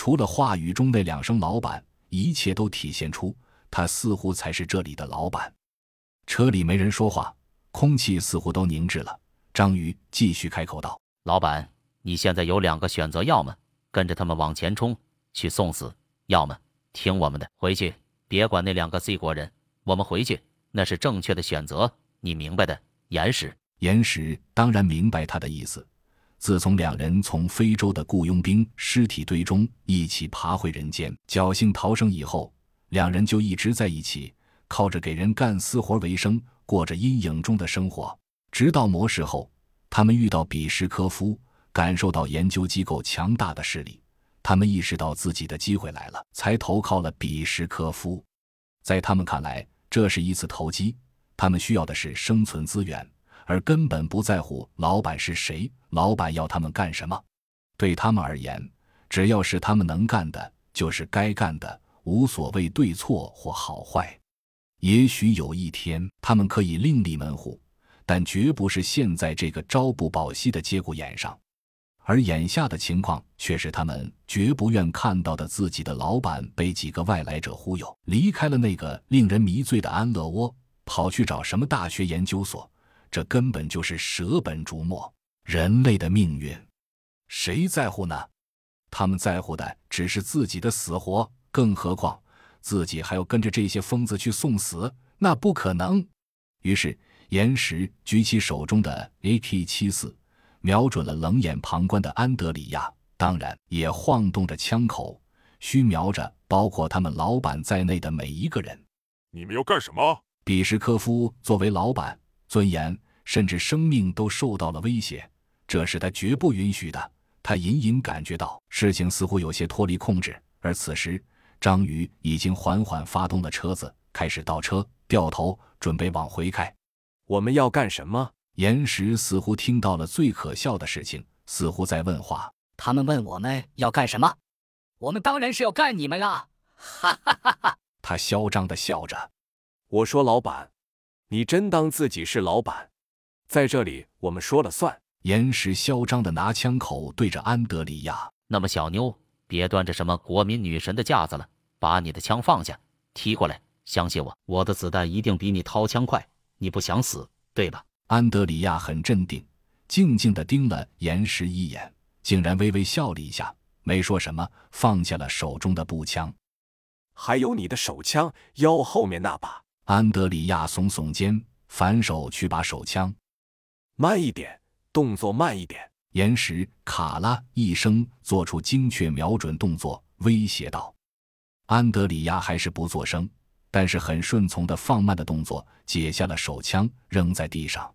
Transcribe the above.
除了话语中那两声“老板”，一切都体现出他似乎才是这里的老板。车里没人说话，空气似乎都凝滞了。张宇继续开口道：“老板，你现在有两个选择，要么跟着他们往前冲去送死，要么听我们的回去，别管那两个 C 国人，我们回去那是正确的选择，你明白的。”岩石，岩石当然明白他的意思。自从两人从非洲的雇佣兵尸体堆中一起爬回人间，侥幸逃生以后，两人就一直在一起，靠着给人干私活为生，过着阴影中的生活。直到模式后，他们遇到比什科夫，感受到研究机构强大的势力，他们意识到自己的机会来了，才投靠了比什科夫。在他们看来，这是一次投机，他们需要的是生存资源。而根本不在乎老板是谁，老板要他们干什么。对他们而言，只要是他们能干的，就是该干的，无所谓对错或好坏。也许有一天，他们可以另立门户，但绝不是现在这个朝不保夕的节骨眼上。而眼下的情况却是他们绝不愿看到的：自己的老板被几个外来者忽悠，离开了那个令人迷醉的安乐窝，跑去找什么大学研究所。这根本就是舍本逐末，人类的命运，谁在乎呢？他们在乎的只是自己的死活，更何况自己还要跟着这些疯子去送死，那不可能。于是，岩石举起手中的 AK 七四，瞄准了冷眼旁观的安德里亚，当然也晃动着枪口，虚瞄着包括他们老板在内的每一个人。你们要干什么？比什科夫作为老板。尊严甚至生命都受到了威胁，这是他绝不允许的。他隐隐感觉到事情似乎有些脱离控制，而此时张宇已经缓缓发动了车子，开始倒车，掉头准备往回开。我们要干什么？岩石似乎听到了最可笑的事情，似乎在问话。他们问我们要干什么？我们当然是要干你们啦！哈哈哈哈！他嚣张的笑着。我说，老板。你真当自己是老板，在这里我们说了算。岩石嚣张的拿枪口对着安德里亚。那么小妞，别端着什么国民女神的架子了，把你的枪放下，踢过来。相信我，我的子弹一定比你掏枪快。你不想死，对吧？安德里亚很镇定，静静地盯了岩石一眼，竟然微微笑了一下，没说什么，放下了手中的步枪。还有你的手枪，腰后面那把。安德里亚耸耸肩，反手去把手枪。慢一点，动作慢一点。岩石卡拉一声，做出精确瞄准动作，威胁道：“安德里亚还是不作声，但是很顺从的放慢的动作，解下了手枪，扔在地上。